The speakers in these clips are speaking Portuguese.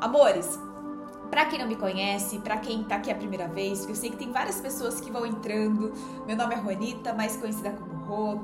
Amores, para quem não me conhece, para quem tá aqui a primeira vez, porque eu sei que tem várias pessoas que vão entrando. Meu nome é Juanita, mais conhecida como Rô.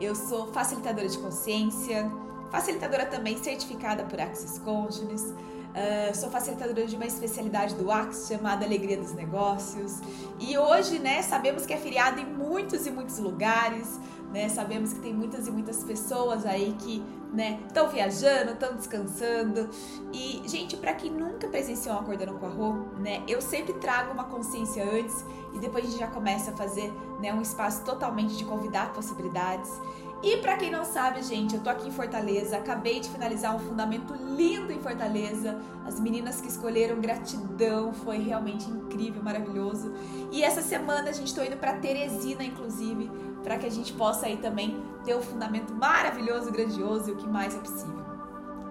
Eu sou facilitadora de consciência, facilitadora também certificada por Access Consciousness. Uh, sou facilitadora de uma especialidade do Axis chamada Alegria dos Negócios. E hoje, né, sabemos que é feriado em muitos e muitos lugares, né? Sabemos que tem muitas e muitas pessoas aí que, né, estão viajando, estão descansando. E, gente, para quem nunca presenciou um acordando com a Rô, né, eu sempre trago uma consciência antes e depois a gente já começa a fazer, né, um espaço totalmente de convidar possibilidades. E para quem não sabe, gente, eu tô aqui em Fortaleza, acabei de finalizar um fundamento lindo em Fortaleza. As meninas que escolheram gratidão, foi realmente incrível, maravilhoso. E essa semana a gente tô indo para Teresina, inclusive, para que a gente possa aí também ter um fundamento maravilhoso, grandioso e o que mais é possível.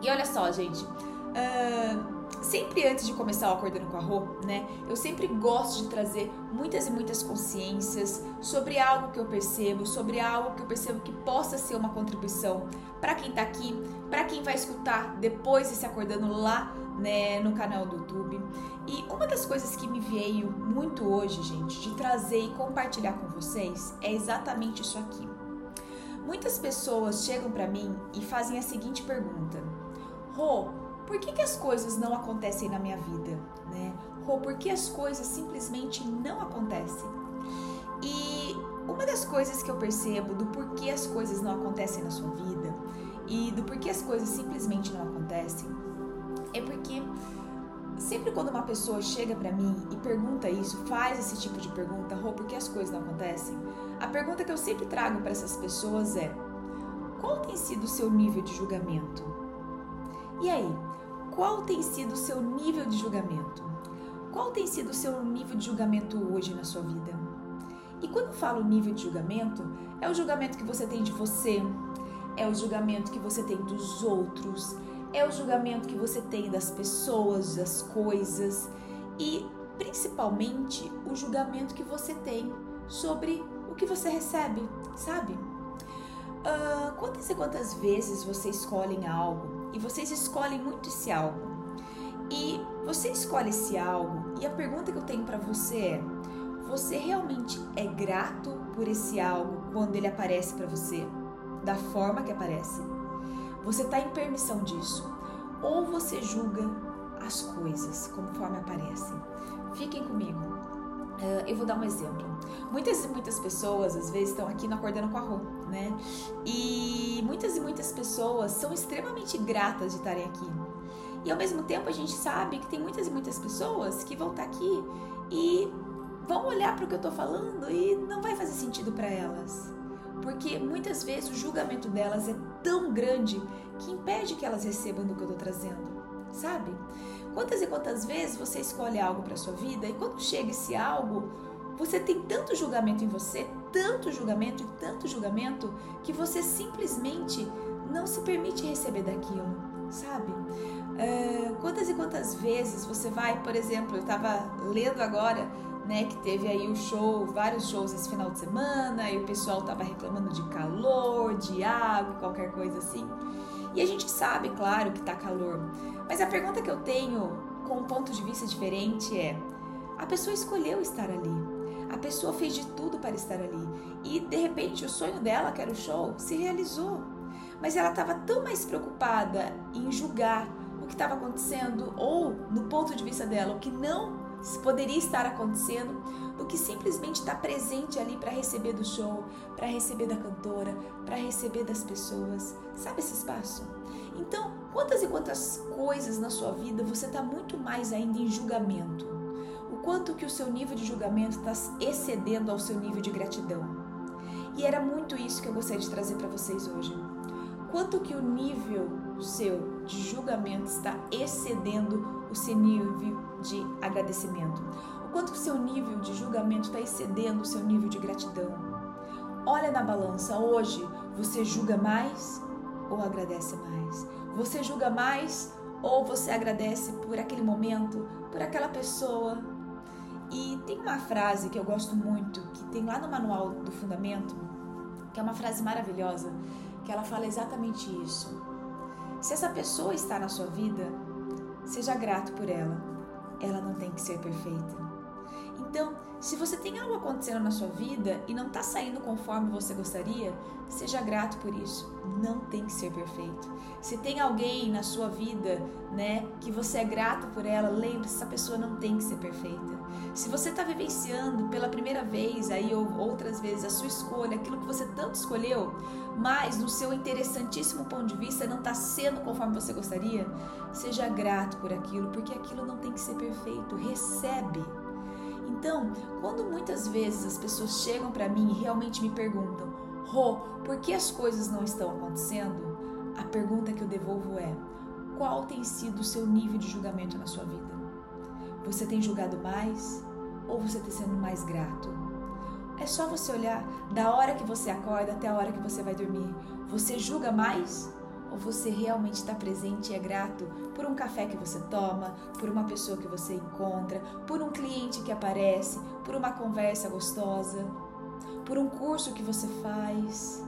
E olha só, gente, uh sempre antes de começar o Acordando com a Rô, né, eu sempre gosto de trazer muitas e muitas consciências sobre algo que eu percebo, sobre algo que eu percebo que possa ser uma contribuição para quem tá aqui, para quem vai escutar depois desse Acordando lá, né, no canal do YouTube. E uma das coisas que me veio muito hoje, gente, de trazer e compartilhar com vocês é exatamente isso aqui. Muitas pessoas chegam para mim e fazem a seguinte pergunta: Rô, por que, que as coisas não acontecem na minha vida, né? Ou por que as coisas simplesmente não acontecem? E uma das coisas que eu percebo do porquê as coisas não acontecem na sua vida e do porquê as coisas simplesmente não acontecem é porque sempre quando uma pessoa chega para mim e pergunta isso, faz esse tipo de pergunta, Rô, por que as coisas não acontecem? A pergunta que eu sempre trago para essas pessoas é: qual tem sido o seu nível de julgamento? E aí, qual tem sido o seu nível de julgamento? Qual tem sido o seu nível de julgamento hoje na sua vida? E quando falo nível de julgamento, é o julgamento que você tem de você, é o julgamento que você tem dos outros, é o julgamento que você tem das pessoas, das coisas e principalmente o julgamento que você tem sobre o que você recebe, sabe? Uh, quantas e quantas vezes você escolhe algo e vocês escolhem muito esse algo. E você escolhe esse algo e a pergunta que eu tenho para você é: você realmente é grato por esse algo quando ele aparece para você, da forma que aparece? Você está em permissão disso? Ou você julga as coisas conforme aparecem? Fiquem comigo. Uh, eu vou dar um exemplo. Muitas e muitas pessoas, às vezes, estão aqui no Acordando com a Rô, né? E muitas e muitas pessoas são extremamente gratas de estarem aqui. E ao mesmo tempo a gente sabe que tem muitas e muitas pessoas que vão estar aqui e vão olhar para o que eu estou falando e não vai fazer sentido para elas. Porque muitas vezes o julgamento delas é tão grande que impede que elas recebam do que eu estou trazendo, sabe? Quantas e quantas vezes você escolhe algo para sua vida e quando chega esse algo, você tem tanto julgamento em você, tanto julgamento e tanto julgamento, que você simplesmente não se permite receber daquilo, sabe? Uh, quantas e quantas vezes você vai, por exemplo, eu estava lendo agora, né, que teve aí o show, vários shows esse final de semana, e o pessoal estava reclamando de calor, de água, qualquer coisa assim. E a gente sabe, claro, que tá calor, mas a pergunta que eu tenho com um ponto de vista diferente é: a pessoa escolheu estar ali. A pessoa fez de tudo para estar ali e de repente o sonho dela, que era o show, se realizou. Mas ela estava tão mais preocupada em julgar o que estava acontecendo ou, no ponto de vista dela, o que não poderia estar acontecendo, do que simplesmente estar presente ali para receber do show, para receber da cantora, para receber das pessoas. Sabe esse espaço? Então, quantas e quantas coisas na sua vida você está muito mais ainda em julgamento? quanto que o seu nível de julgamento está excedendo ao seu nível de gratidão. E era muito isso que eu gostaria de trazer para vocês hoje. Quanto que o nível seu de julgamento está excedendo o seu nível de agradecimento. O quanto o seu nível de julgamento está excedendo o seu nível de gratidão. Olha na balança, hoje você julga mais ou agradece mais? Você julga mais ou você agradece por aquele momento, por aquela pessoa, e tem uma frase que eu gosto muito, que tem lá no manual do fundamento, que é uma frase maravilhosa, que ela fala exatamente isso. Se essa pessoa está na sua vida, seja grato por ela. Ela não tem que ser perfeita. Então, se você tem algo acontecendo na sua vida e não está saindo conforme você gostaria, seja grato por isso. Não tem que ser perfeito. Se tem alguém na sua vida, né, que você é grato por ela, lembre-se, essa pessoa não tem que ser perfeita. Se você está vivenciando pela primeira vez aí ou outras vezes a sua escolha, aquilo que você tanto escolheu, mas no seu interessantíssimo ponto de vista não está sendo conforme você gostaria, seja grato por aquilo, porque aquilo não tem que ser perfeito. Recebe então, quando muitas vezes as pessoas chegam para mim e realmente me perguntam, Rô, por que as coisas não estão acontecendo? A pergunta que eu devolvo é: qual tem sido o seu nível de julgamento na sua vida? Você tem julgado mais ou você está sendo mais grato? É só você olhar da hora que você acorda até a hora que você vai dormir. Você julga mais ou você realmente está presente e é grato por um café que você toma, por uma pessoa que você encontra, por um cliente que aparece, por uma conversa gostosa, por um curso que você faz?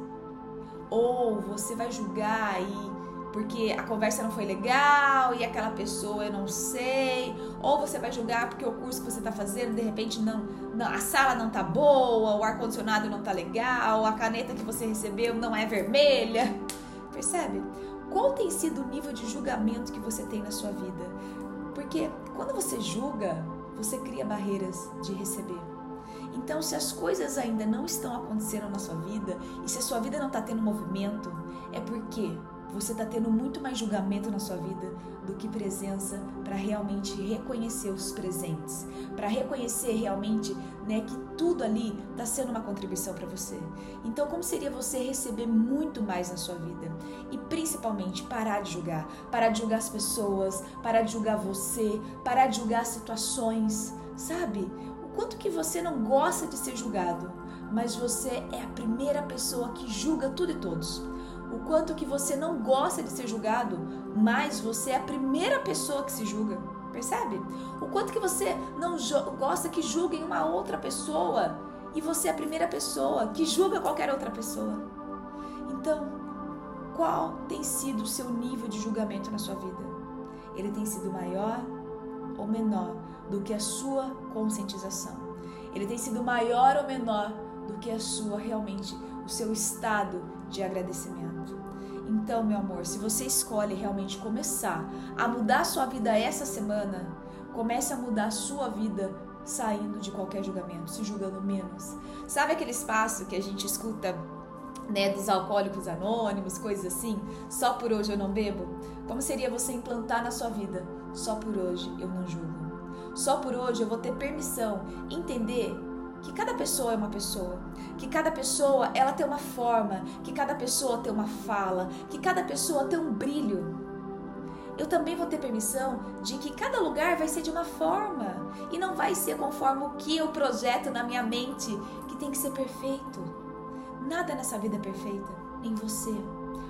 Ou você vai julgar e porque a conversa não foi legal e aquela pessoa eu não sei, ou você vai julgar porque o curso que você está fazendo de repente não, não, a sala não tá boa, o ar condicionado não tá legal, a caneta que você recebeu não é vermelha. Percebe? Qual tem sido o nível de julgamento que você tem na sua vida? Porque quando você julga, você cria barreiras de receber. Então, se as coisas ainda não estão acontecendo na sua vida e se a sua vida não está tendo movimento, é porque você está tendo muito mais julgamento na sua vida do que presença para realmente reconhecer os presentes, para reconhecer realmente né, que tudo ali está sendo uma contribuição para você. Então, como seria você receber muito mais na sua vida? E principalmente parar de julgar, parar de julgar as pessoas, parar de julgar você, parar de julgar situações, sabe? O quanto que você não gosta de ser julgado, mas você é a primeira pessoa que julga tudo e todos o quanto que você não gosta de ser julgado, mas você é a primeira pessoa que se julga. Percebe? O quanto que você não gosta que julguem uma outra pessoa e você é a primeira pessoa que julga qualquer outra pessoa. Então, qual tem sido o seu nível de julgamento na sua vida? Ele tem sido maior ou menor do que a sua conscientização? Ele tem sido maior ou menor do que a sua realmente o seu estado de agradecimento. Então, meu amor, se você escolhe realmente começar a mudar sua vida essa semana, comece a mudar sua vida saindo de qualquer julgamento, se julgando menos. Sabe aquele espaço que a gente escuta né, dos alcoólicos anônimos, coisas assim? Só por hoje eu não bebo? Como seria você implantar na sua vida? Só por hoje eu não julgo. Só por hoje eu vou ter permissão, entender que cada pessoa é uma pessoa, que cada pessoa ela tem uma forma, que cada pessoa tem uma fala, que cada pessoa tem um brilho. Eu também vou ter permissão de que cada lugar vai ser de uma forma e não vai ser conforme o que eu projeto na minha mente, que tem que ser perfeito. Nada nessa vida é perfeita, em você.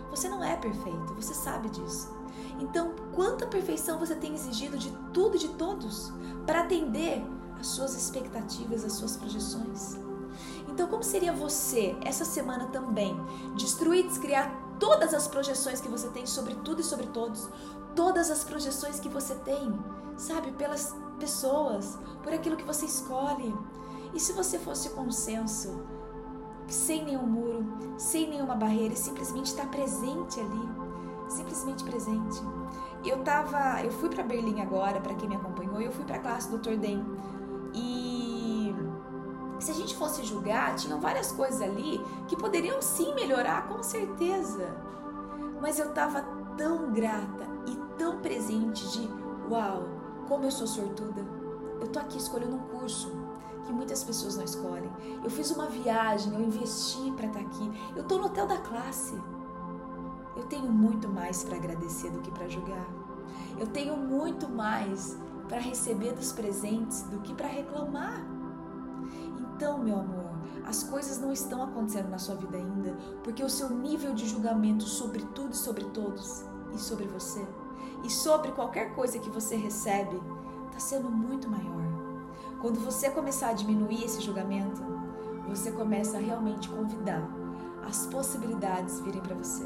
Você não é perfeito, você sabe disso. Então, quanta perfeição você tem exigido de tudo e de todos para atender as suas expectativas, as suas projeções. Então, como seria você essa semana também destruir, descriar todas as projeções que você tem sobre tudo e sobre todos, todas as projeções que você tem, sabe, pelas pessoas, por aquilo que você escolhe. E se você fosse consenso, sem nenhum muro, sem nenhuma barreira, e simplesmente estar presente ali, simplesmente presente. Eu tava, eu fui para Berlim agora, para quem me acompanhou, eu fui para a classe do Dr. Den e se a gente fosse julgar, tinham várias coisas ali que poderiam sim melhorar, com certeza. Mas eu estava tão grata e tão presente de, uau, como eu sou sortuda. Eu tô aqui escolhendo um curso que muitas pessoas não escolhem. Eu fiz uma viagem, eu investi para estar tá aqui. Eu tô no hotel da classe. Eu tenho muito mais para agradecer do que para julgar. Eu tenho muito mais para receber dos presentes do que para reclamar. Então, meu amor, as coisas não estão acontecendo na sua vida ainda porque o seu nível de julgamento sobre tudo e sobre todos e sobre você e sobre qualquer coisa que você recebe está sendo muito maior. Quando você começar a diminuir esse julgamento, você começa a realmente convidar as possibilidades virem para você.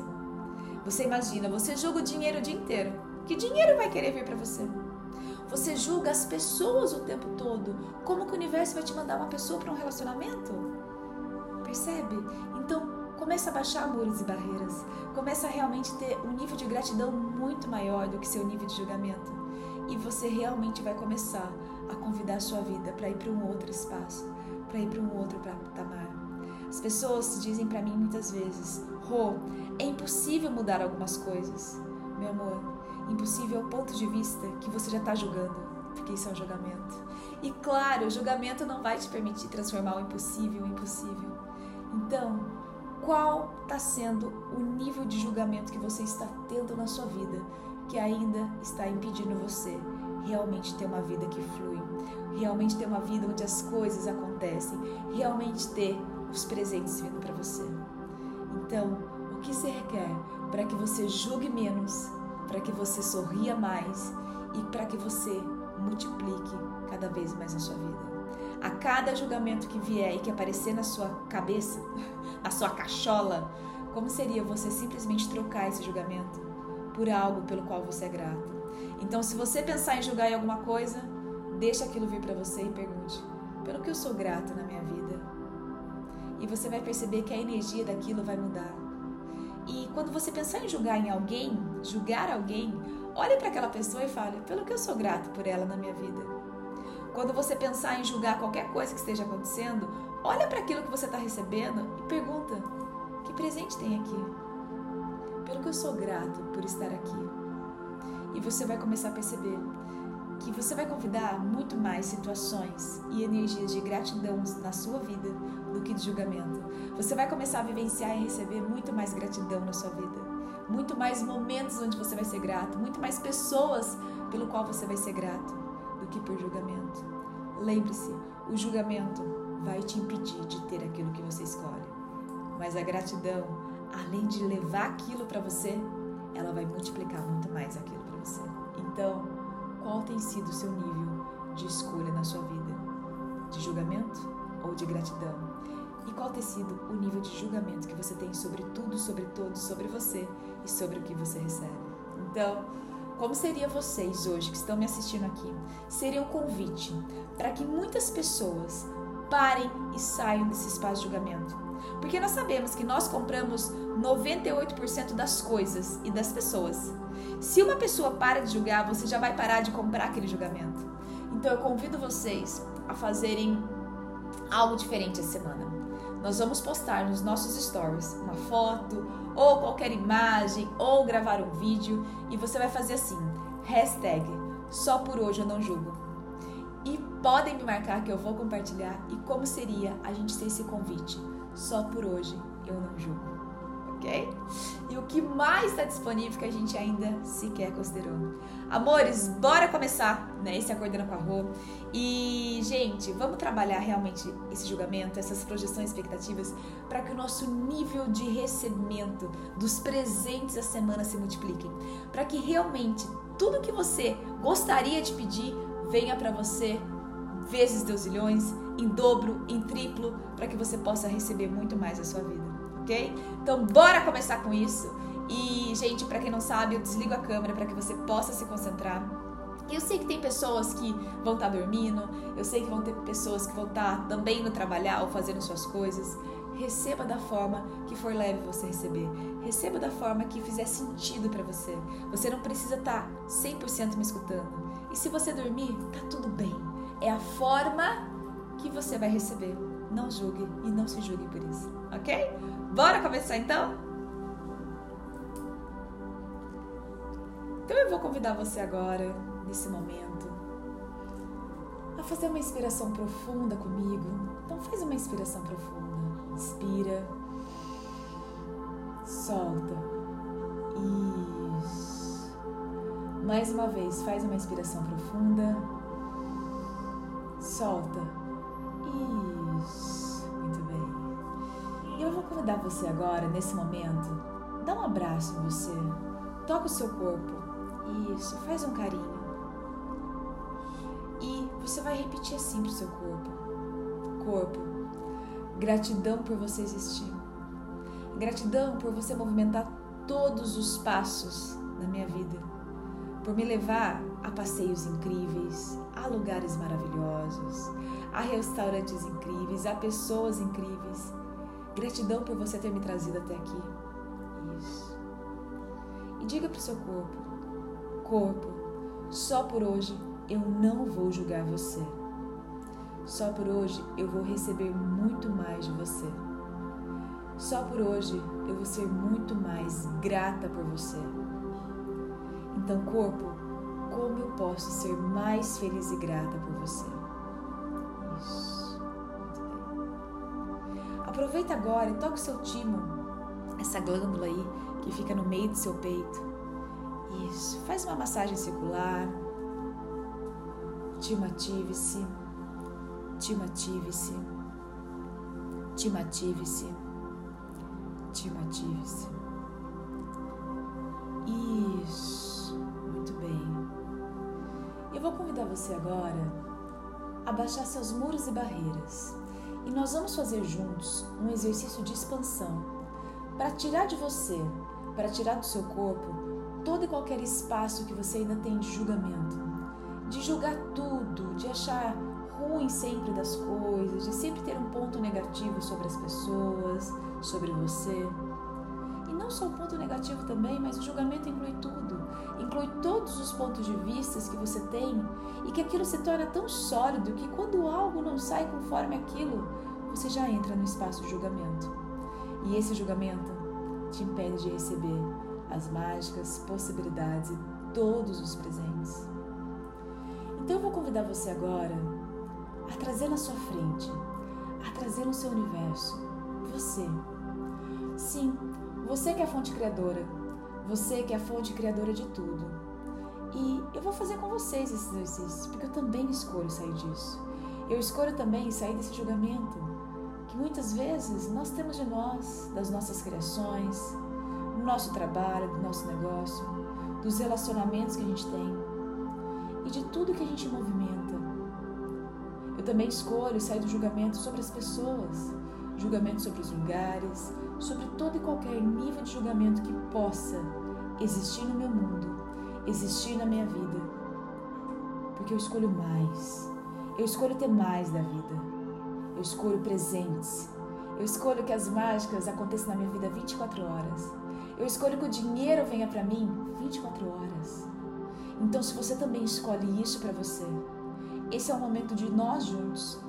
Você imagina, você joga o dinheiro o dia inteiro Que dinheiro vai querer vir para você? Você julga as pessoas o tempo todo. Como que o universo vai te mandar uma pessoa para um relacionamento? Percebe? Então, começa a baixar muros e barreiras. Começa a realmente ter um nível de gratidão muito maior do que seu nível de julgamento. E você realmente vai começar a convidar a sua vida para ir para um outro espaço, para ir para um outro patamar. As pessoas dizem para mim muitas vezes: Rô, é impossível mudar algumas coisas. Meu amor, impossível ao ponto de vista que você já está julgando, porque isso é um julgamento. E claro, o julgamento não vai te permitir transformar o impossível em impossível. Então, qual está sendo o nível de julgamento que você está tendo na sua vida que ainda está impedindo você realmente ter uma vida que flui, realmente ter uma vida onde as coisas acontecem, realmente ter os presentes vindo para você? Então, o que se requer para que você julgue menos para que você sorria mais e para que você multiplique cada vez mais na sua vida. A cada julgamento que vier e que aparecer na sua cabeça, na sua cachola, como seria você simplesmente trocar esse julgamento por algo pelo qual você é grato? Então, se você pensar em julgar em alguma coisa, deixa aquilo vir para você e pergunte: pelo que eu sou grato na minha vida? E você vai perceber que a energia daquilo vai mudar e quando você pensar em julgar em alguém, julgar alguém, olhe para aquela pessoa e fale: pelo que eu sou grato por ela na minha vida. Quando você pensar em julgar qualquer coisa que esteja acontecendo, olha para aquilo que você está recebendo e pergunta: que presente tem aqui? Pelo que eu sou grato por estar aqui. E você vai começar a perceber que você vai convidar muito mais situações e energias de gratidão na sua vida do que de julgamento. Você vai começar a vivenciar e receber muito mais gratidão na sua vida, muito mais momentos onde você vai ser grato, muito mais pessoas pelo qual você vai ser grato do que por julgamento. Lembre-se, o julgamento vai te impedir de ter aquilo que você escolhe, mas a gratidão, além de levar aquilo para você, ela vai multiplicar muito mais aquilo para você. Então, qual tem sido o seu nível de escolha na sua vida? De julgamento ou de gratidão? E qual tem sido o nível de julgamento que você tem sobre tudo, sobre todos, sobre você e sobre o que você recebe? Então, como seria vocês hoje que estão me assistindo aqui? Seria um convite para que muitas pessoas parem e saiam desse espaço de julgamento. Porque nós sabemos que nós compramos 98% das coisas e das pessoas. Se uma pessoa para de julgar, você já vai parar de comprar aquele julgamento. Então eu convido vocês a fazerem algo diferente essa semana. Nós vamos postar nos nossos stories uma foto ou qualquer imagem ou gravar um vídeo e você vai fazer assim, hashtag só por hoje eu não julgo. E podem me marcar que eu vou compartilhar e como seria a gente ter esse convite. Só por hoje eu não julgo ok? E o que mais está disponível que a gente ainda sequer considerou. Amores, bora começar, né? Esse Acordando com a Rô. E, gente, vamos trabalhar realmente esse julgamento, essas projeções expectativas, para que o nosso nível de recebimento dos presentes da semana se multipliquem. Para que realmente tudo que você gostaria de pedir venha para você vezes deusilhões, em dobro, em triplo, para que você possa receber muito mais a sua vida ok? Então, bora começar com isso. E, gente, para quem não sabe, eu desligo a câmera para que você possa se concentrar. Eu sei que tem pessoas que vão estar tá dormindo, eu sei que vão ter pessoas que vão estar tá também no trabalhar ou fazendo suas coisas. Receba da forma que for leve você receber. Receba da forma que fizer sentido para você. Você não precisa estar tá 100% me escutando. E se você dormir, tá tudo bem. É a forma que você vai receber. Não julgue e não se julgue por isso, ok? Bora começar então? Então eu vou convidar você agora, nesse momento, a fazer uma inspiração profunda comigo. Então faz uma inspiração profunda. Inspira. Solta. Isso. Mais uma vez, faz uma inspiração profunda. Solta. Isso eu vou convidar você agora, nesse momento, dá um abraço em você, toca o seu corpo, isso, faz um carinho. E você vai repetir assim pro seu corpo: Corpo, gratidão por você existir, gratidão por você movimentar todos os passos da minha vida, por me levar a passeios incríveis, a lugares maravilhosos, a restaurantes incríveis, a pessoas incríveis. Gratidão por você ter me trazido até aqui. Isso. E diga para o seu corpo: Corpo, só por hoje eu não vou julgar você. Só por hoje eu vou receber muito mais de você. Só por hoje eu vou ser muito mais grata por você. Então, corpo, como eu posso ser mais feliz e grata por você? Isso. Aproveita agora e toca o seu timo, essa glândula aí que fica no meio do seu peito. Isso. Faz uma massagem circular. Timo ative-se. Timo ative-se. Timo ative-se. Timo ative-se. Isso. Muito bem. Eu vou convidar você agora a baixar seus muros e barreiras. E nós vamos fazer juntos um exercício de expansão para tirar de você, para tirar do seu corpo todo e qualquer espaço que você ainda tem de julgamento, de julgar tudo, de achar ruim sempre das coisas, de sempre ter um ponto negativo sobre as pessoas, sobre você. E não só o ponto negativo também, mas o julgamento inclui tudo. Inclui todos os pontos de vista que você tem e que aquilo se torna tão sólido que quando algo não sai conforme aquilo, você já entra no espaço de julgamento. E esse julgamento te impede de receber as mágicas, possibilidades e todos os presentes. Então eu vou convidar você agora a trazer na sua frente, a trazer no seu universo, você. Sim, você que é a fonte criadora, você que é a fonte criadora de tudo. E eu vou fazer com vocês esses exercícios, porque eu também escolho sair disso. Eu escolho também sair desse julgamento que muitas vezes nós temos de nós, das nossas criações, do nosso trabalho, do nosso negócio, dos relacionamentos que a gente tem e de tudo que a gente movimenta. Eu também escolho sair do julgamento sobre as pessoas, julgamento sobre os lugares, sobre todo e qualquer nível de julgamento que possa existir no meu mundo, existir na minha vida. Porque eu escolho mais. Eu escolho ter mais da vida. Eu escolho presentes. Eu escolho que as mágicas aconteçam na minha vida 24 horas. Eu escolho que o dinheiro venha para mim 24 horas. Então, se você também escolhe isso para você, esse é o momento de nós juntos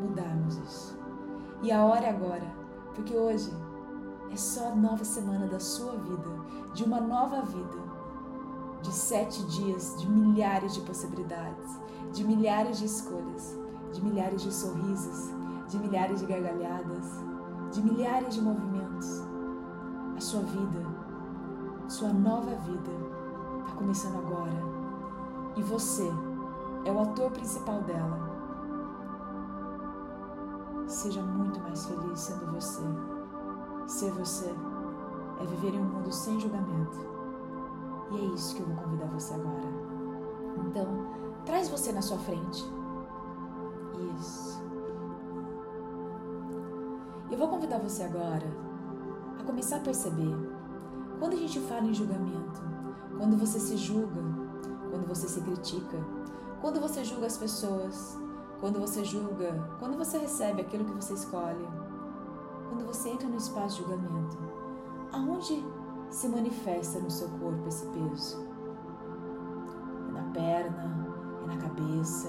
mudarmos isso. E a hora é agora, porque hoje é só a nova semana da sua vida, de uma nova vida, de sete dias, de milhares de possibilidades, de milhares de escolhas, de milhares de sorrisos, de milhares de gargalhadas, de milhares de movimentos a sua vida, sua nova vida, está começando agora. E você é o ator principal dela. Seja muito mais feliz sendo você. Ser você é viver em um mundo sem julgamento. E é isso que eu vou convidar você agora. Então, traz você na sua frente. Isso. Eu vou convidar você agora começar a perceber. Quando a gente fala em julgamento, quando você se julga, quando você se critica, quando você julga as pessoas, quando você julga, quando você recebe aquilo que você escolhe, quando você entra no espaço de julgamento, aonde se manifesta no seu corpo esse peso? É na perna? É na cabeça?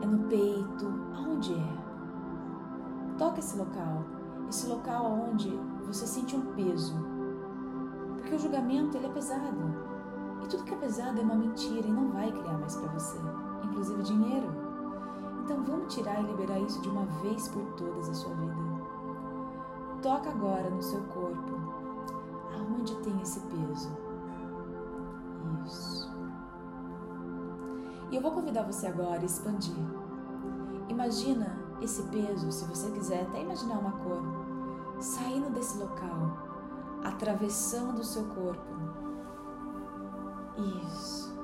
É no peito? Aonde é? Toca esse local esse local onde você sente um peso. Porque o julgamento ele é pesado. E tudo que é pesado é uma mentira e não vai criar mais para você, inclusive dinheiro. Então vamos tirar e liberar isso de uma vez por todas a sua vida. Toca agora no seu corpo, aonde tem esse peso. Isso. E eu vou convidar você agora a expandir. Imagina esse peso, se você quiser até imaginar uma cor, saindo desse local, atravessando o seu corpo. Isso.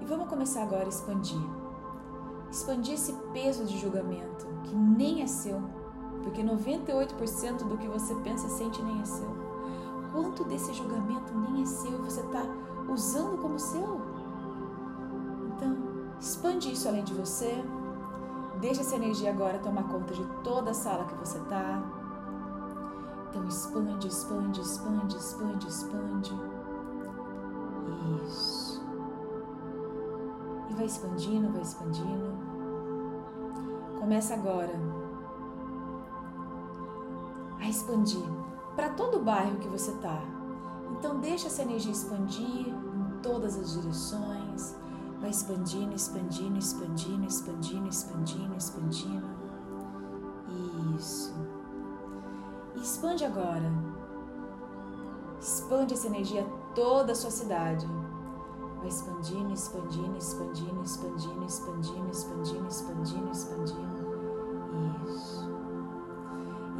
E vamos começar agora a expandir. Expandir esse peso de julgamento que nem é seu, porque 98% do que você pensa e sente nem é seu. quanto desse julgamento nem é seu e você está usando como seu? Então, expande isso além de você. Deixa essa energia agora tomar conta de toda a sala que você está. Então, expande, expande, expande, expande, expande. Isso. E vai expandindo, vai expandindo. Começa agora a expandir para todo o bairro que você está. Então deixa essa energia expandir em todas as direções. Vai expandindo, expandindo, expandindo, expandindo, expandindo, expandindo. Isso. E expande agora. Expande essa energia toda a sua cidade. Vai expandindo, expandindo, expandindo, expandindo, expandindo, expandindo, expandindo, expandindo.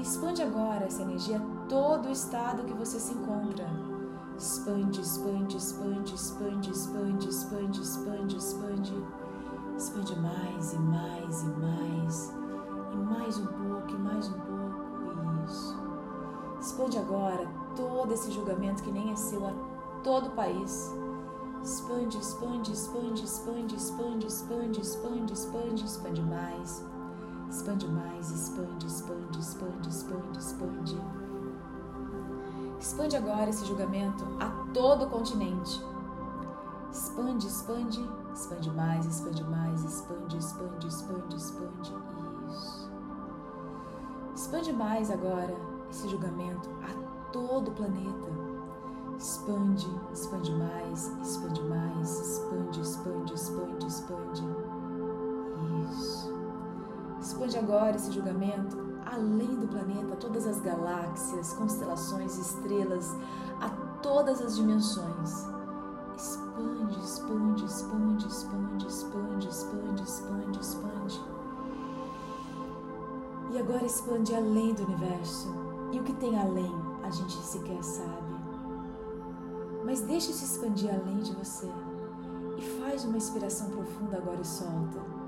Expande agora essa energia todo o estado que você se encontra. Expande, expande, expande, expande, expande, expande, expande, expande. Expande mais e mais e mais. E mais um pouco, e mais um pouco. Isso. Expande agora todo esse julgamento que nem é seu a todo o país. Expande, expande, expande, expande, expande, expande, expande, expande, expande mais. Expande mais, expande, expande, expande, expande, expande. Expande agora esse julgamento a todo o continente. Expande, expande, expande mais, expande mais, expande, expande, expande, expande. Isso. Expande mais agora esse julgamento a todo o planeta. Expande, expande mais, expande mais, expande, expande, expande, expande. Expande agora esse julgamento além do planeta, todas as galáxias, constelações, estrelas, a todas as dimensões. Expande, expande, expande, expande, expande, expande, expande, expande. E agora expande além do universo. E o que tem além, a gente sequer sabe. Mas deixe se expandir além de você. E faz uma inspiração profunda agora e solta.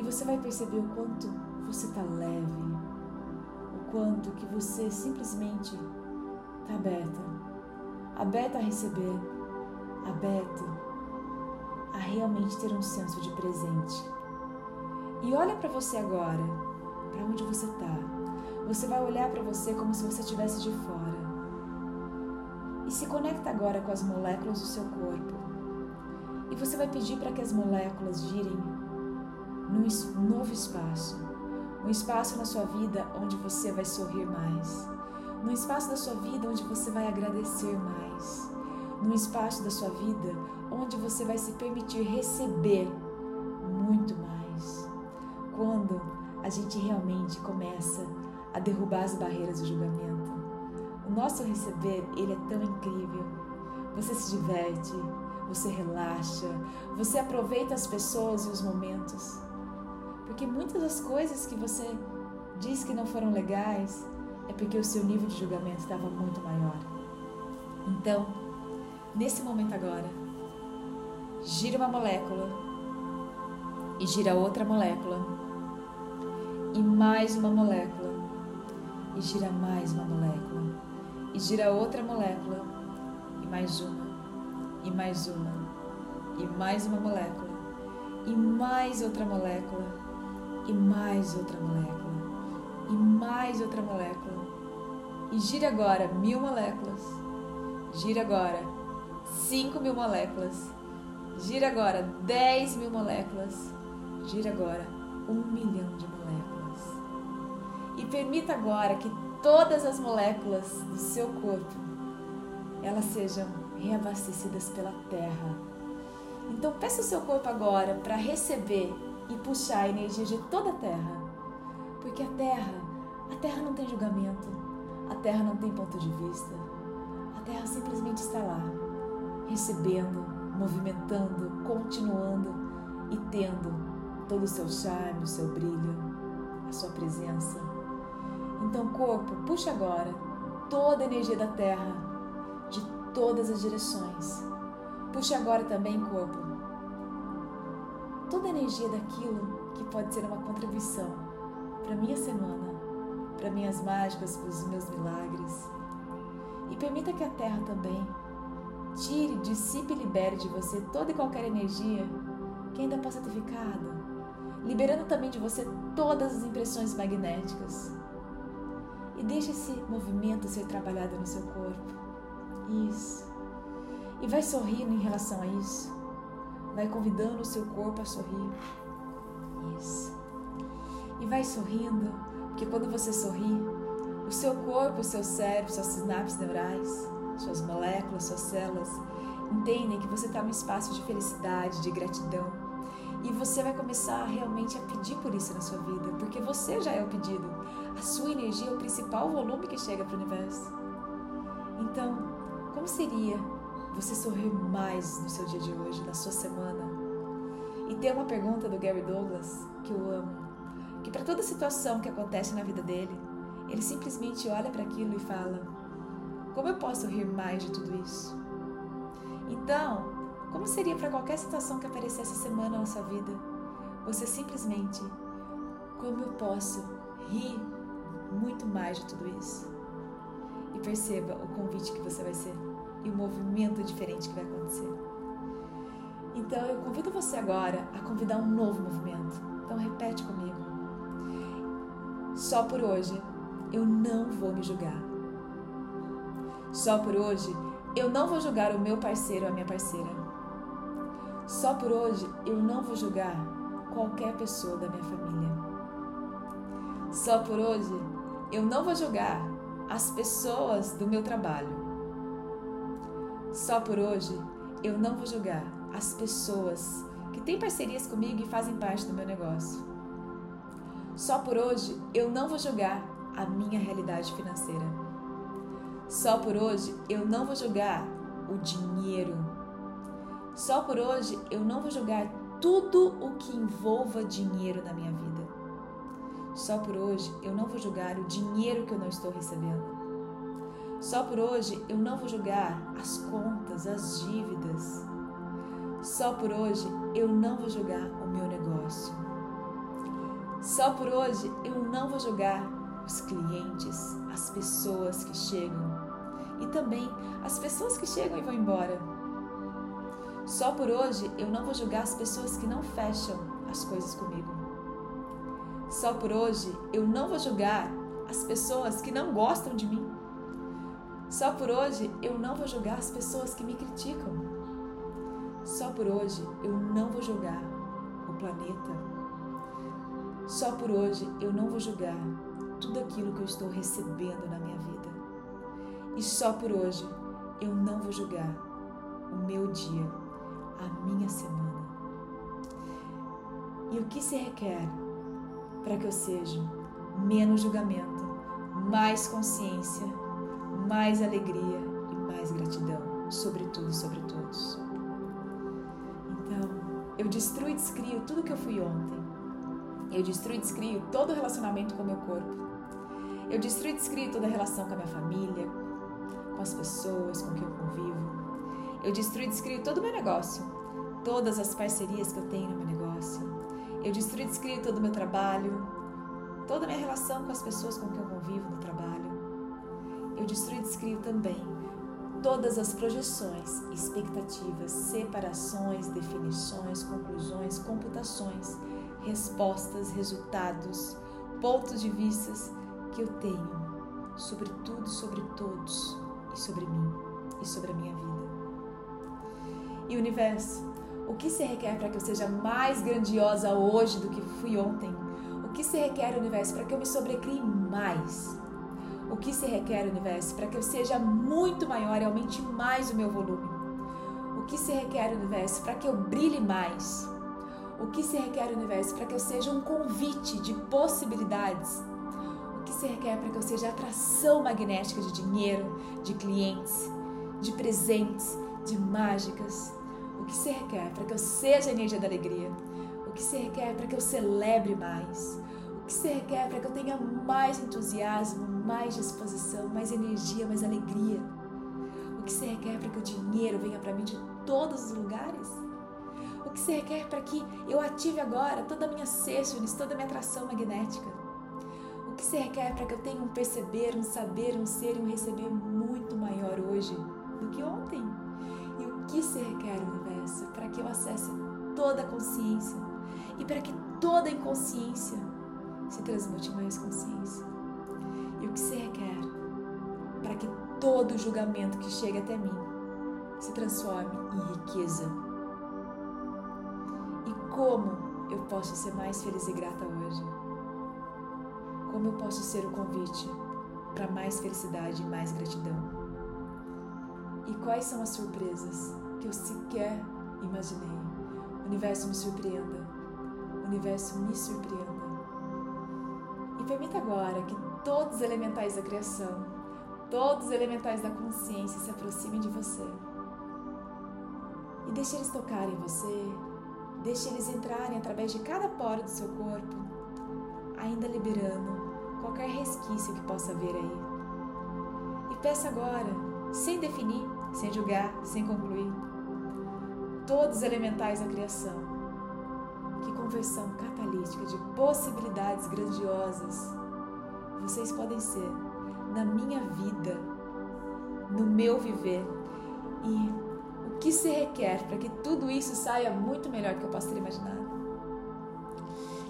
E você vai perceber o quanto você está leve, o quanto que você simplesmente está aberta, aberta a receber, aberta a realmente ter um senso de presente. E olha para você agora, para onde você está. Você vai olhar para você como se você estivesse de fora. E se conecta agora com as moléculas do seu corpo. E você vai pedir para que as moléculas girem num novo espaço. Um espaço na sua vida onde você vai sorrir mais. Num espaço da sua vida onde você vai agradecer mais. Num espaço da sua vida onde você vai se permitir receber muito mais. Quando a gente realmente começa a derrubar as barreiras do julgamento. O nosso receber, ele é tão incrível. Você se diverte, você relaxa, você aproveita as pessoas e os momentos. Porque muitas das coisas que você diz que não foram legais é porque o seu nível de julgamento estava muito maior. Então, nesse momento agora, gira uma molécula e gira outra molécula e mais uma molécula e gira mais uma molécula e gira outra molécula e mais uma e mais uma e mais uma molécula e mais outra molécula e mais outra molécula, e mais outra molécula. E gira agora mil moléculas, gira agora cinco mil moléculas, gira agora dez mil moléculas, gira agora um milhão de moléculas. E permita agora que todas as moléculas do seu corpo elas sejam reabastecidas pela terra. Então peça o seu corpo agora para receber e puxar a energia de toda a Terra. Porque a Terra, a Terra não tem julgamento, a Terra não tem ponto de vista. A Terra simplesmente está lá, recebendo, movimentando, continuando e tendo todo o seu charme, o seu brilho, a sua presença. Então, corpo, puxa agora toda a energia da Terra, de todas as direções. Puxa agora também, corpo, toda a energia daquilo que pode ser uma contribuição para minha semana, para minhas mágicas, para os meus milagres. E permita que a Terra também tire, dissipe e libere de você toda e qualquer energia que ainda possa ter ficado, liberando também de você todas as impressões magnéticas. E deixe esse movimento ser trabalhado no seu corpo. Isso. E vai sorrindo em relação a isso. Vai convidando o seu corpo a sorrir. Isso. E vai sorrindo, porque quando você sorri, o seu corpo, o seu cérebro, suas sinapses neurais, suas moléculas, suas células, entendem que você está num espaço de felicidade, de gratidão. E você vai começar realmente a pedir por isso na sua vida, porque você já é o pedido. A sua energia é o principal volume que chega para o universo. Então, como seria você sorrir mais no seu dia de hoje, na sua semana? E tem uma pergunta do Gary Douglas que eu amo, que para toda situação que acontece na vida dele, ele simplesmente olha para aquilo e fala: Como eu posso rir mais de tudo isso? Então, como seria para qualquer situação que aparecer essa semana na sua vida? Você simplesmente: Como eu posso rir muito mais de tudo isso? E perceba o convite que você vai ser e o movimento diferente que vai acontecer. Então eu convido você agora a convidar um novo movimento. Então repete comigo. Só por hoje eu não vou me julgar. Só por hoje eu não vou julgar o meu parceiro ou a minha parceira. Só por hoje eu não vou julgar qualquer pessoa da minha família. Só por hoje eu não vou julgar as pessoas do meu trabalho. Só por hoje eu não vou julgar as pessoas que têm parcerias comigo e fazem parte do meu negócio. Só por hoje eu não vou julgar a minha realidade financeira. Só por hoje eu não vou julgar o dinheiro. Só por hoje eu não vou julgar tudo o que envolva dinheiro na minha vida. Só por hoje eu não vou julgar o dinheiro que eu não estou recebendo. Só por hoje eu não vou julgar as contas, as dívidas. Só por hoje eu não vou julgar o meu negócio. Só por hoje eu não vou julgar os clientes, as pessoas que chegam e também as pessoas que chegam e vão embora. Só por hoje eu não vou julgar as pessoas que não fecham as coisas comigo. Só por hoje eu não vou julgar as pessoas que não gostam de mim. Só por hoje eu não vou julgar as pessoas que me criticam. Só por hoje eu não vou julgar o planeta. Só por hoje eu não vou julgar tudo aquilo que eu estou recebendo na minha vida. E só por hoje eu não vou julgar o meu dia, a minha semana. E o que se requer para que eu seja menos julgamento, mais consciência, mais alegria e mais gratidão sobre tudo e sobre todos. Então, eu destruo e descrio tudo que eu fui ontem. Eu destruo e descrio todo o relacionamento com o meu corpo. Eu destruo e descrio toda a relação com a minha família, com as pessoas com quem eu convivo. Eu destruo e descrio todo o meu negócio, todas as parcerias que eu tenho no meu negócio. Eu destruo e descrio todo o meu trabalho, toda a minha relação com as pessoas com quem eu convivo no trabalho. Eu destruo e descrio também todas as projeções, expectativas, separações, definições, conclusões, computações, respostas, resultados, pontos de vistas que eu tenho sobre tudo, sobre todos e sobre mim e sobre a minha vida. E universo, o que se requer para que eu seja mais grandiosa hoje do que fui ontem? O que se requer, universo, para que eu me sobrecrie mais? O que se requer, universo, para que eu seja muito maior e aumente mais o meu volume? O que se requer, universo, para que eu brilhe mais? O que se requer, universo, para que eu seja um convite de possibilidades que se requer para que eu seja atração magnética de dinheiro, de clientes, de presentes, de mágicas. O que se requer para que eu seja a energia da alegria. O que se requer para que eu celebre mais. O que se requer para que eu tenha mais entusiasmo, mais disposição, mais energia, mais alegria. O que se requer para que o dinheiro venha para mim de todos os lugares. O que se requer para que eu ative agora toda a minha sexta, toda a minha atração magnética que se requer para que eu tenha um perceber, um saber, um ser e um receber muito maior hoje do que ontem? E o que se requer, universo, para que eu acesse toda a consciência e para que toda a inconsciência se transmute mais consciência? E o que se requer para que todo julgamento que chega até mim se transforme em riqueza? E como eu posso ser mais feliz e grata hoje? Como eu posso ser o convite para mais felicidade e mais gratidão? E quais são as surpresas que eu sequer imaginei? O universo me surpreenda. O universo me surpreenda. Permita agora que todos os elementais da criação, todos os elementais da consciência se aproximem de você. E deixe eles tocarem você, deixe eles entrarem através de cada poro do seu corpo, ainda liberando qualquer resquício que possa haver aí. E peça agora, sem definir, sem julgar, sem concluir, todos os elementais da criação, conversão catalítica de possibilidades grandiosas vocês podem ser na minha vida, no meu viver e o que se requer para que tudo isso saia muito melhor do que eu possa ter imaginado.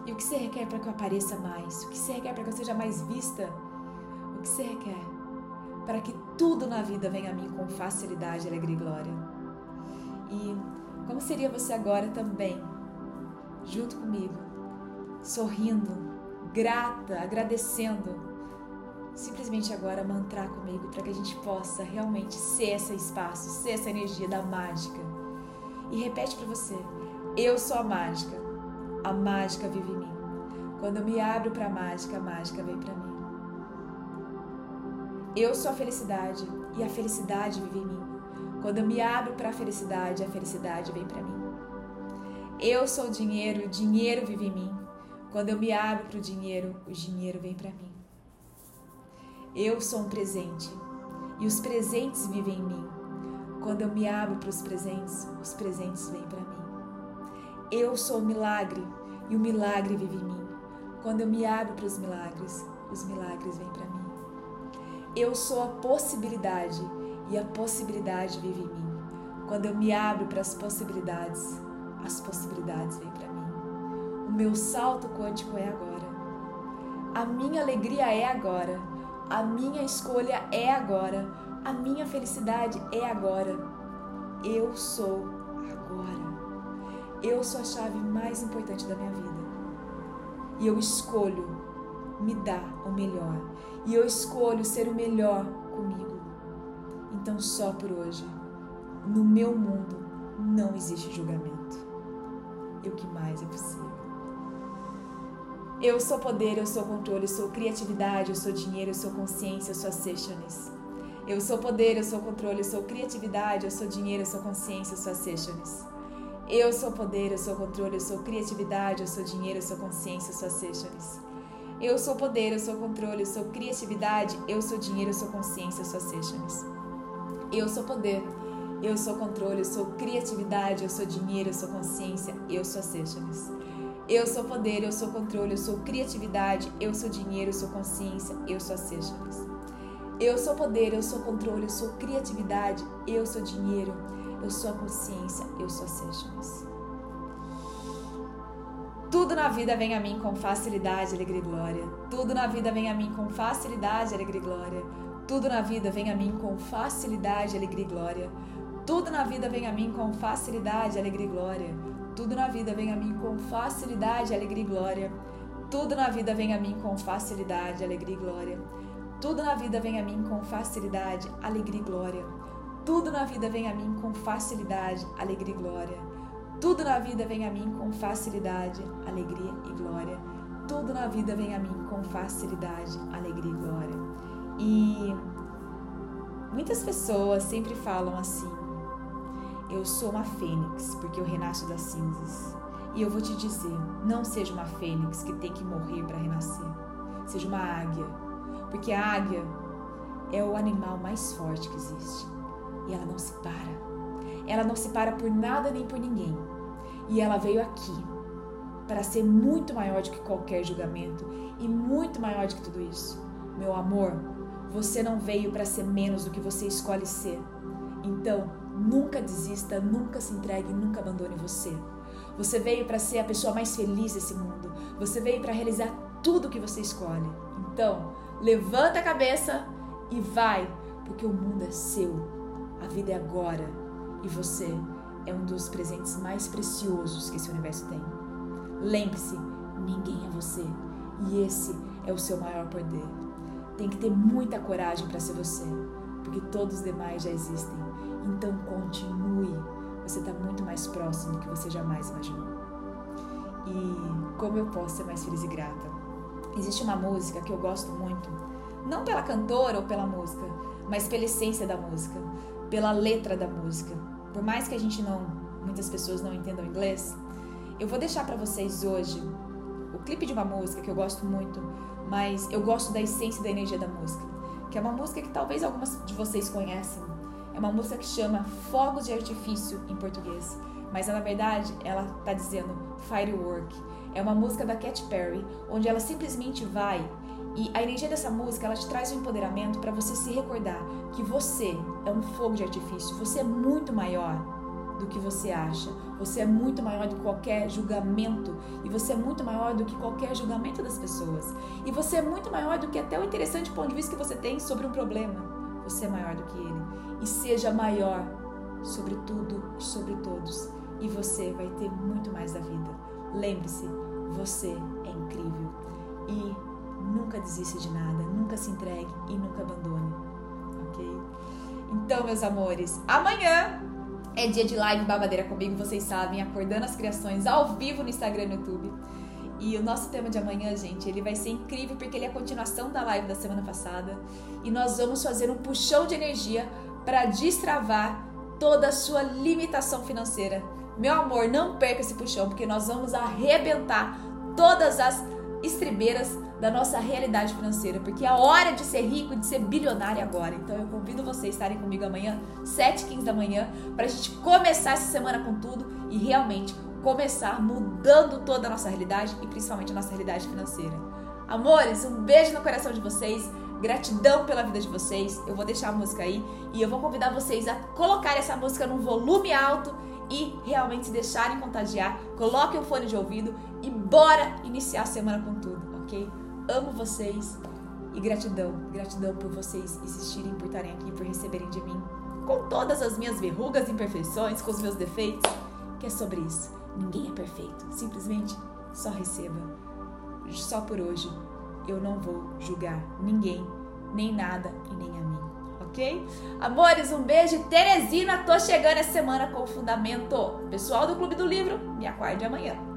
E o que se requer para que eu apareça mais? O que se requer para que eu seja mais vista? O que se requer para que tudo na vida venha a mim com facilidade, alegria e glória? E como seria você agora também, junto comigo, sorrindo, grata, agradecendo? Simplesmente agora mantrar comigo para que a gente possa realmente ser esse espaço, ser essa energia da mágica. E repete para você: Eu sou a mágica a mágica vive em mim. Quando eu me abro para a mágica, a mágica vem para mim. Eu sou a felicidade e a felicidade vive em mim. Quando eu me abro para a felicidade, a felicidade vem para mim. Eu sou o dinheiro o dinheiro vive em mim. Quando eu me abro para o dinheiro, o dinheiro vem para mim. Eu sou um presente e os presentes vivem em mim. Quando eu me abro para os presentes, os presentes vêm para mim. Eu sou o milagre e o milagre vive em mim. Quando eu me abro para os milagres, os milagres vêm para mim. Eu sou a possibilidade e a possibilidade vive em mim. Quando eu me abro para as possibilidades, as possibilidades vêm para mim. O meu salto quântico é agora. A minha alegria é agora. A minha escolha é agora. A minha felicidade é agora. Eu sou agora. Eu sou a chave mais importante da minha vida. E eu escolho me dar o melhor. E eu escolho ser o melhor comigo. Então, só por hoje, no meu mundo, não existe julgamento. E o que mais é possível? Eu sou poder, eu sou controle, eu sou criatividade, eu sou dinheiro, eu sou consciência, eu sou sessiones. Eu sou poder, eu sou controle, eu sou criatividade, eu sou dinheiro, eu sou consciência, eu sou sessiones. Eu sou poder, eu sou controle, eu sou criatividade, eu sou dinheiro, eu sou consciência, eu sou sessions. Eu sou poder, eu sou controle, eu sou criatividade, eu sou dinheiro, eu sou consciência, eu sou. Eu sou poder, eu sou controle, eu sou criatividade, eu sou dinheiro, eu sou consciência, eu sou sessions. Eu sou poder, eu sou controle, eu sou criatividade, eu sou dinheiro, eu sou consciência, eu sou sessions. Eu sou poder, eu sou controle, eu sou criatividade, eu sou dinheiro, eu sou a consciência, eu sou sessions. Tudo na vida vem a mim com facilidade, alegria e glória. Tudo na vida vem a mim com facilidade, alegria e glória. Tudo na vida vem a mim com facilidade, alegria e glória. Tudo na vida vem a mim com facilidade, alegria e glória. Tudo na vida vem a mim com facilidade, alegria e glória. Tudo na vida vem a mim com facilidade, alegria e glória. Tudo na vida vem a mim com facilidade, alegria e glória. Tudo na vida vem a mim com facilidade, alegria e glória. Tudo na vida vem a mim com facilidade, alegria e glória. Tudo na vida vem a mim com facilidade, alegria e glória. E muitas pessoas sempre falam assim: Eu sou uma fênix porque eu renasço das cinzas. E eu vou te dizer: não seja uma fênix que tem que morrer para renascer. Seja uma águia, porque a águia é o animal mais forte que existe e ela não se para. Ela não se para por nada nem por ninguém. E ela veio aqui para ser muito maior do que qualquer julgamento e muito maior do que tudo isso. Meu amor, você não veio para ser menos do que você escolhe ser. Então, nunca desista, nunca se entregue, nunca abandone você. Você veio para ser a pessoa mais feliz desse mundo. Você veio para realizar tudo que você escolhe. Então, levanta a cabeça e vai, porque o mundo é seu. A vida é agora e você é um dos presentes mais preciosos que esse universo tem. Lembre-se, ninguém é você e esse é o seu maior poder. Tem que ter muita coragem para ser você, porque todos os demais já existem. Então continue. Você está muito mais próximo do que você jamais imaginou. E como eu posso ser mais feliz e grata? Existe uma música que eu gosto muito, não pela cantora ou pela música, mas pela essência da música, pela letra da música. Por mais que a gente não, muitas pessoas não entendam inglês, eu vou deixar para vocês hoje o clipe de uma música que eu gosto muito, mas eu gosto da essência e da energia da música, que é uma música que talvez algumas de vocês conhecem. É uma música que chama Fogos de Artifício em português, mas na verdade ela está dizendo Firework. É uma música da Katy Perry, onde ela simplesmente vai e a energia dessa música ela te traz um empoderamento para você se recordar que você é um fogo de artifício, você é muito maior do que você acha. Você é muito maior do que qualquer julgamento e você é muito maior do que qualquer julgamento das pessoas. E você é muito maior do que até o interessante ponto de vista que você tem sobre um problema. Você é maior do que ele. E seja maior sobre tudo e sobre todos. E você vai ter muito mais da vida. Lembre-se, você é incrível. E nunca desista de nada, nunca se entregue e nunca abandone. Ok? Então, meus amores, amanhã é dia de live babadeira comigo, vocês sabem, acordando as criações ao vivo no Instagram e no YouTube. E o nosso tema de amanhã, gente, ele vai ser incrível porque ele é a continuação da live da semana passada. E nós vamos fazer um puxão de energia para destravar toda a sua limitação financeira. Meu amor, não perca esse puxão, porque nós vamos arrebentar todas as estribeiras da nossa realidade financeira, porque a hora de ser rico, de ser bilionário agora. Então eu convido vocês a estarem comigo amanhã, 7h15 da manhã, para a gente começar essa semana com tudo e realmente começar mudando toda a nossa realidade e principalmente a nossa realidade financeira. Amores, um beijo no coração de vocês. Gratidão pela vida de vocês. Eu vou deixar a música aí e eu vou convidar vocês a colocar essa música num volume alto e realmente se deixarem contagiar. Coloquem o fone de ouvido e bora iniciar a semana com tudo, ok? Amo vocês e gratidão, gratidão por vocês existirem, por estarem aqui, por receberem de mim, com todas as minhas verrugas, imperfeições, com os meus defeitos, que é sobre isso. Ninguém é perfeito, simplesmente só receba. Só por hoje eu não vou julgar ninguém, nem nada e nem a mim, ok? Amores, um beijo. Teresina, tô chegando essa semana com o fundamento. Pessoal do Clube do Livro, me aguarde amanhã.